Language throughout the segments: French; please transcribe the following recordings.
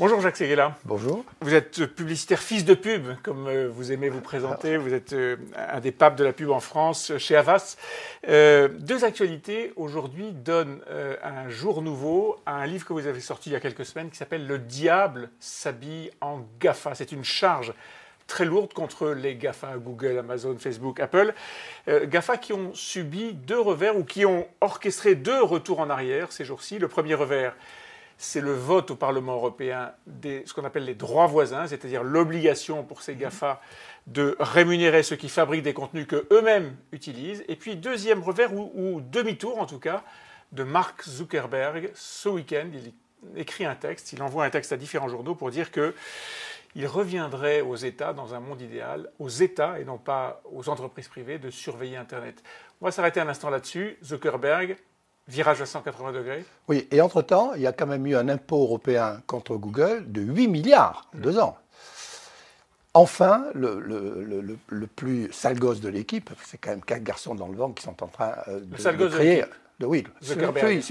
Bonjour Jacques Seguela. Bonjour. Vous êtes publicitaire fils de pub, comme euh, vous aimez vous présenter. Vous êtes euh, un des papes de la pub en France, chez Avas. Euh, deux actualités aujourd'hui donnent un jour nouveau à un livre que vous avez sorti il y a quelques semaines qui s'appelle Le diable s'habille en GAFA. C'est une charge très lourde contre les GAFA, Google, Amazon, Facebook, Apple. GAFA qui ont subi deux revers ou qui ont orchestré deux retours en arrière ces jours-ci. Le premier revers, c'est le vote au Parlement européen des ce qu'on appelle les droits voisins, c'est-à-dire l'obligation pour ces GAFA de rémunérer ceux qui fabriquent des contenus que eux-mêmes utilisent. Et puis deuxième revers, ou, demi-tour en tout cas, de Mark Zuckerberg. Ce week-end, il écrit un texte, il envoie un texte à différents journaux pour dire que il reviendrait aux États, dans un monde idéal, aux États et non pas aux entreprises privées, de surveiller Internet. On va s'arrêter un instant là-dessus. Zuckerberg, Virage à 180 degrés Oui, et entre-temps, il y a quand même eu un impôt européen contre Google de 8 milliards, en deux ans. Enfin, le, le, plus sale gosse de l'équipe, c'est quand même quatre garçons dans le vent qui sont en train euh, de, sale gosse créer. De, oui,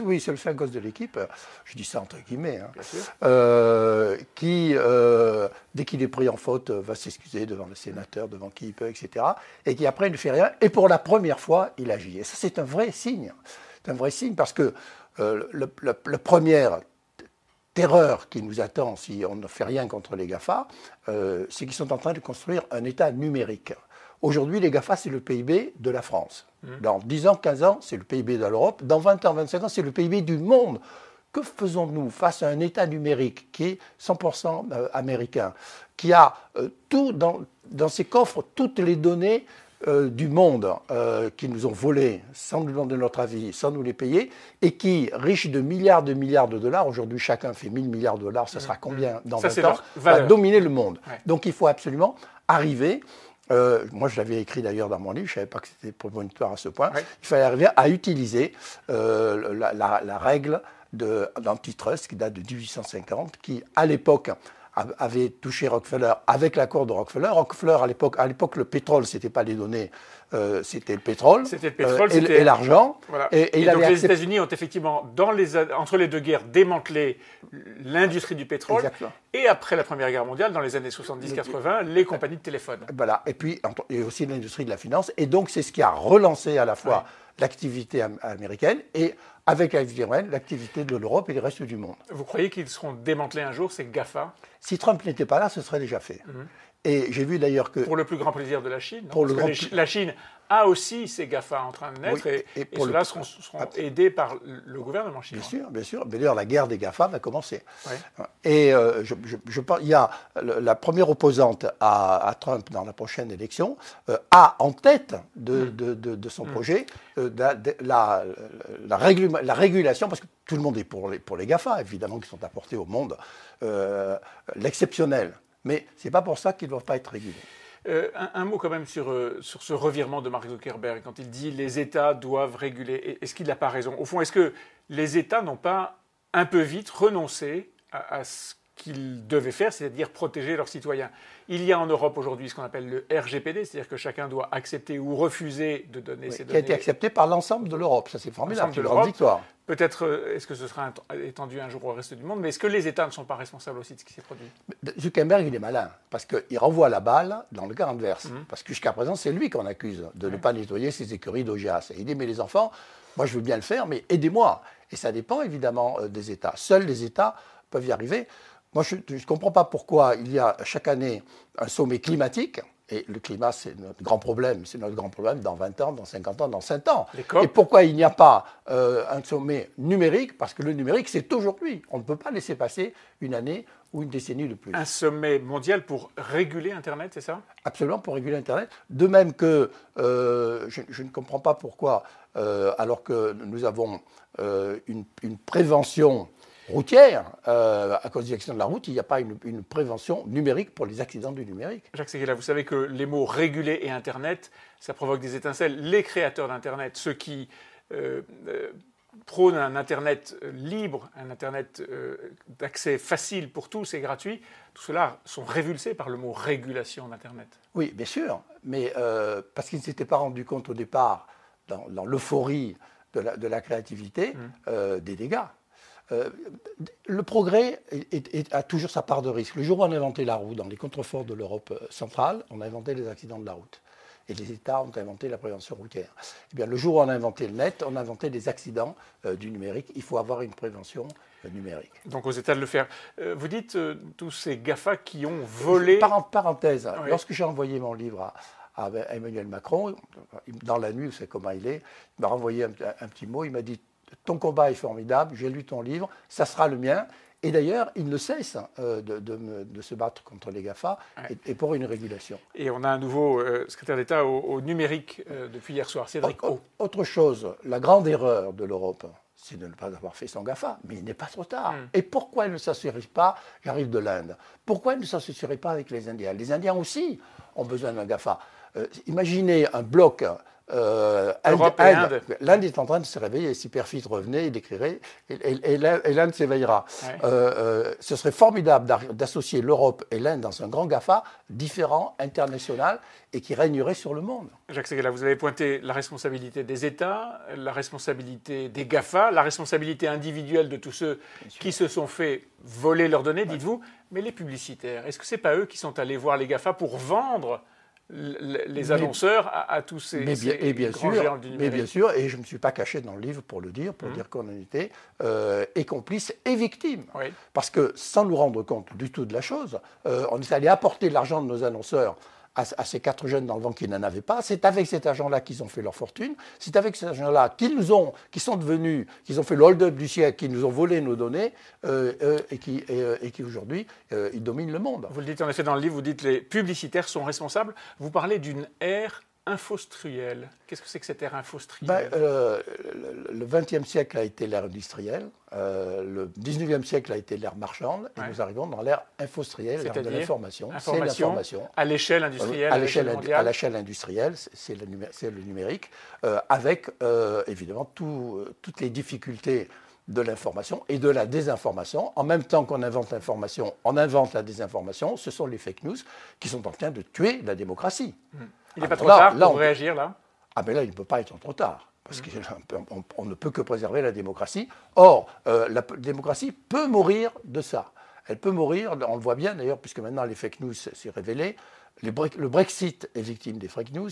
oui, c'est le sale gosse de l'équipe. Je dis ça entre guillemets. Hein, euh, qui, euh, dès qu'il est pris en faute, va s'excuser devant le sénateur, devant qui il peut, etc. Et qui après ne fait rien. Et pour la première fois, il agit. Et ça, c'est un vrai signe un vrai signe parce que euh, la première terreur qui nous attend si on ne fait rien contre les GAFA, euh, c'est qu'ils sont en train de construire un État numérique. Aujourd'hui, les GAFA, c'est le PIB de la France. Mmh. Dans 10 ans, 15 ans, c'est le PIB de l'Europe. Dans 20 ans, 25 ans, c'est le PIB du monde. Que faisons-nous face à un État numérique qui est 100% euh, américain, qui a tout dans, dans ses coffres, toutes les données euh, du monde euh, qui nous ont volés sans nous demander notre avis, sans nous les payer, et qui, riches de milliards de milliards de dollars, aujourd'hui chacun fait 1000 milliards de dollars, ça sera mmh. combien dans 20 ans, va dominer le monde. Donc il faut absolument arriver euh, moi, je l'avais écrit d'ailleurs dans mon livre, je ne savais pas que c'était prémonitoire à ce point. Il fallait arriver à utiliser la, la, règle d'antitrust qui date de 1850, qui, à l'époque, avait touché Rockefeller avec l'accord de Rockefeller. Rockefeller, à l'époque, à l'époque le pétrole, c'était pas les données, euh, c'était le pétrole, c'était le pétrole euh, et, l'argent. Et, donc les États-Unis ont effectivement, dans les, entre les deux guerres, démantelé l'industrie du pétrole. Et après la Première Guerre mondiale, dans les années 70-80, les compagnies de téléphone. Voilà. Et puis et aussi l'industrie de la finance. Et donc c'est ce qui a relancé à la fois l'activité américaine et avec l'activité de l'Europe et du reste du monde. Vous croyez qu'ils seront démantelés un jour, ces GAFA? Si Trump n'était pas là, ce serait déjà fait. Mhm. Et j'ai vu d'ailleurs que... Pour le plus grand plaisir de la Chine. pour le La Chine a aussi ces GAFA en train de naître et, et, ceux-là seront, aidés par le gouvernement chinois. Bien sûr, bien sûr. D'ailleurs, la guerre des GAFA va commencer. Et euh, je, je, pense, il y a la première opposante à, Trump dans la prochaine élection euh, a en tête de, de, de, son projet euh, la, la, régulation, parce que tout le monde est pour les, pour les GAFA, évidemment, qui sont apportés au monde, l'exceptionnel. Mais ce n'est pas pour ça qu'ils ne doivent pas être régulés. Euh, un, mot quand même sur, euh, sur ce revirement de Mark Zuckerberg quand il dit les États doivent réguler. Est-ce qu'il n'a pas raison? Au fond, est-ce que les États n'ont pas un peu vite renoncé à, ce qu'ils devaient faire, c'est-à-dire protéger leurs citoyens Il y a en Europe aujourd'hui ce qu'on appelle le RGPD, c'est-à-dire que chacun doit accepter ou refuser de donner ses données. Qui a été accepté par l'ensemble de l'Europe, ça c'est formidable, c'est une victoire. Peut-être euh, est-ce que ce sera étendu un jour au reste du monde, mais est-ce que les États ne sont pas responsables aussi de ce qui s'est produit? Zuckerberg, il est malin, parce qu'il renvoie la balle dans le cas inverse. Mhm. Parce que jusqu'à présent, c'est lui qu'on accuse de ne pas nettoyer ses écuries d'OGAS. Et il dit, mais les enfants, moi je veux bien le faire, mais aidez-moi. Et ça dépend évidemment euh, des États. Seuls les États peuvent y arriver. Moi, je ne comprends pas pourquoi il y a chaque année un sommet climatique et le climat, c'est notre grand problème. C'est notre grand problème dans 20 ans, dans 50 ans, dans 5 ans. Et pourquoi il n'y a pas euh, un sommet numérique? Parce que le numérique, c'est aujourd'hui. On ne peut pas laisser passer une année ou une décennie de plus. Un sommet mondial pour réguler Internet, c'est ça? Absolument, pour réguler Internet. De même que euh, je, ne comprends pas pourquoi, euh, alors que nous avons une, une prévention routière, euh, à cause des accidents de la route, il n'y a pas une, prévention numérique pour les accidents du numérique. Jacques Seguela, vous savez que les mots régulé et Internet, ça provoque des étincelles. Les créateurs d'Internet, ceux qui euh, euh, prônent un Internet libre, un Internet d'accès facile pour tous et gratuit, tout cela sont révulsés par le mot régulation d'Internet. Oui, bien sûr, mais parce qu'ils ne s'étaient pas rendus compte au départ, dans, l'euphorie de la, créativité, mmh. des dégâts. Le progrès a toujours sa part de risque. Le jour où on a inventé la roue dans les contreforts de l'Europe centrale, on a inventé les accidents de la route et les États ont inventé la prévention routière. Eh bien, le jour où on a inventé le net, on a inventé des accidents euh, du numérique. Il faut avoir une prévention euh, numérique. Donc aux États de le faire. Euh, vous dites tous ces GAFA qui ont volé. Par, parenthèse, lorsque j'ai envoyé mon livre à, Emmanuel Macron, dans la nuit, c'est comment il est, il m'a renvoyé un, un petit mot, il m'a dit Ton combat est formidable, j'ai lu ton livre, ça sera le mien. Et d'ailleurs, il ne cesse euh, de, se battre contre les GAFA et, pour une régulation. Et on a un nouveau euh, secrétaire d'État au, numérique euh, depuis hier soir, Cédric O. Autre chose, la grande erreur de l'Europe, c'est de ne pas avoir fait son GAFA. Mais il n'est pas trop tard. Hmm. Et pourquoi elle ne s'assurait pas J'arrive de l'Inde. Pourquoi elle ne s'assurait pas avec les Indiens? Les Indiens aussi ont besoin d'un GAFA. Imaginez un bloc euh, L'Inde est en train de se réveiller. Si Perfit revenait, il écrirait et, l'Inde s'éveillera. Euh, euh, ce serait formidable d'associer l'Europe et l'Inde dans un grand GAFA différent, international et qui régnerait sur le monde. Jacques Seguela, vous avez pointé la responsabilité des États, la responsabilité des GAFA, la responsabilité individuelle de tous ceux qui se sont fait voler leurs données, dites-vous. Mais les publicitaires, est-ce que ce n'est pas eux qui sont allés voir les GAFA pour vendre les annonceurs à, tous ces, mais bien, et bien sûr, géants du Mais bien sûr, et je ne me suis pas caché dans le livre pour le dire, pour mmh. dire qu'on en était euh, et complice et victime. Parce que sans nous rendre compte du tout de la chose, euh, on est allé apporter l'argent de nos annonceurs à, ces quatre jeunes dans le vent qui n'en avaient pas. C'est avec cet argent-là qu'ils ont fait leur fortune. C'est avec cet argent-là qu'ils nous ont, sont devenus, qu'ils ont fait le hold-up du siècle, qui nous ont volé nos données euh, euh, et qui, euh, et qui aujourd'hui, ils dominent le monde. Vous le dites en effet dans le livre, vous dites les publicitaires sont responsables. Vous parlez d'une ère infostrielle. Qu'est-ce que c'est que cette ère infostrielle ben, euh, Le XXe siècle a été l'ère industrielle, euh, le XIXe siècle a été l'ère marchande, et nous arrivons dans l'ère infostrielle, l'ère de l'information. C'est l'information. À l'échelle industrielle À l'échelle industrielle, c'est le, numérique, euh, avec évidemment toutes les difficultés de l'information et de la désinformation. En même temps qu'on invente l'information, on invente la désinformation. Ce sont les fake news qui sont en train de tuer la démocratie. Hmm. Il n'est pas trop tard pour réagir là? Ah mais là, il ne peut pas être trop tard. Parce hmm. qu'on ne peut que préserver la démocratie. Or, euh, la démocratie peut mourir de ça. Elle peut mourir, on le voit bien d'ailleurs, puisque maintenant les fake news s'est révélé. Le Brexit est victime des fake news.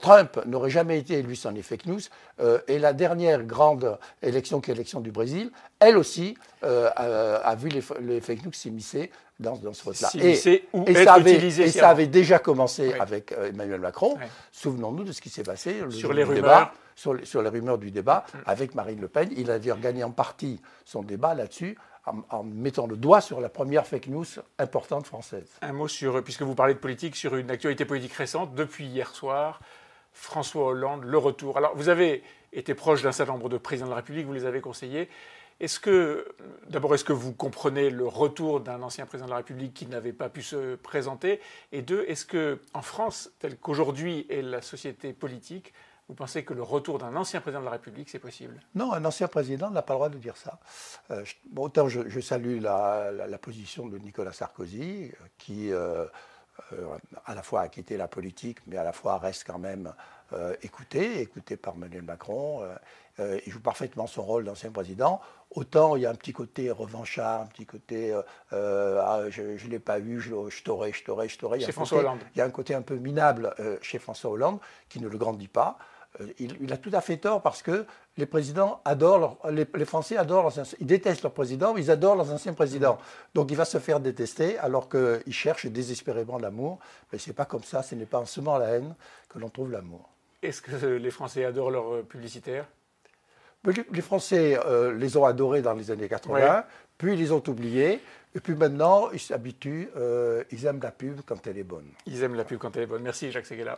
Trump n'aurait jamais été élu sans les fake news. Euh, et la dernière grande élection, qui est l'élection du Brésil, elle aussi euh, a, vu les, fake news s'immiscer dans, ce vote-là. Et, ça avait, et ça avait déjà commencé avec euh, Emmanuel Macron. Souvenons-nous de ce qui s'est passé sur les rumeurs. sur, les rumeurs du débat mm. avec Marine Le Pen. Il avait gagné en partie son débat là-dessus en, mettant le doigt sur la première fake news importante française. Un mot sur, puisque vous parlez de politique, sur une actualité politique récente, depuis hier soir, François Hollande, le retour. Alors, vous avez été proche d'un certain nombre de présidents de la République, vous les avez conseillés. Est-ce que, d'abord, est-ce que vous comprenez le retour d'un ancien président de la République qui n'avait pas pu se présenter? Et deux, est-ce que, en France, telle qu'aujourd'hui est la société politique, vous pensez que le retour d'un ancien président de la République, c'est possible? Non, un ancien président n'a pas le droit de dire ça. Euh, autant je, salue la, position de Nicolas Sarkozy, qui euh, euh, à la fois a quitté la politique, mais à la fois reste quand même euh, écouté, écouté par Emmanuel Macron. Euh, il joue parfaitement son rôle d'ancien président. Autant il y a un petit côté revanchard, un petit côté ah, je ne l'ai pas eu, je, t'aurais, je t'aurais, je t'aurais. Chez François Hollande. Il y a un côté un peu minable chez François Hollande qui ne le grandit pas. Euh, il, a tout à fait tort parce que les présidents adorent, les, Français adorent leurs ils détestent leurs présidents, mais ils adorent leurs anciens présidents. Donc il va se faire détester alors qu'il cherche désespérément l'amour. Mais ce n'est pas comme ça, ce n'est pas en semant la haine que l'on trouve l'amour. Est-ce que les Français adorent leurs euh, publicitaires les Français euh, les ont adorés dans les années 80, puis ils les ont oubliés, et puis maintenant ils s'habituent, ils aiment la pub quand elle est bonne. Ils aiment la pub quand elle est bonne. Merci Jacques Seguela.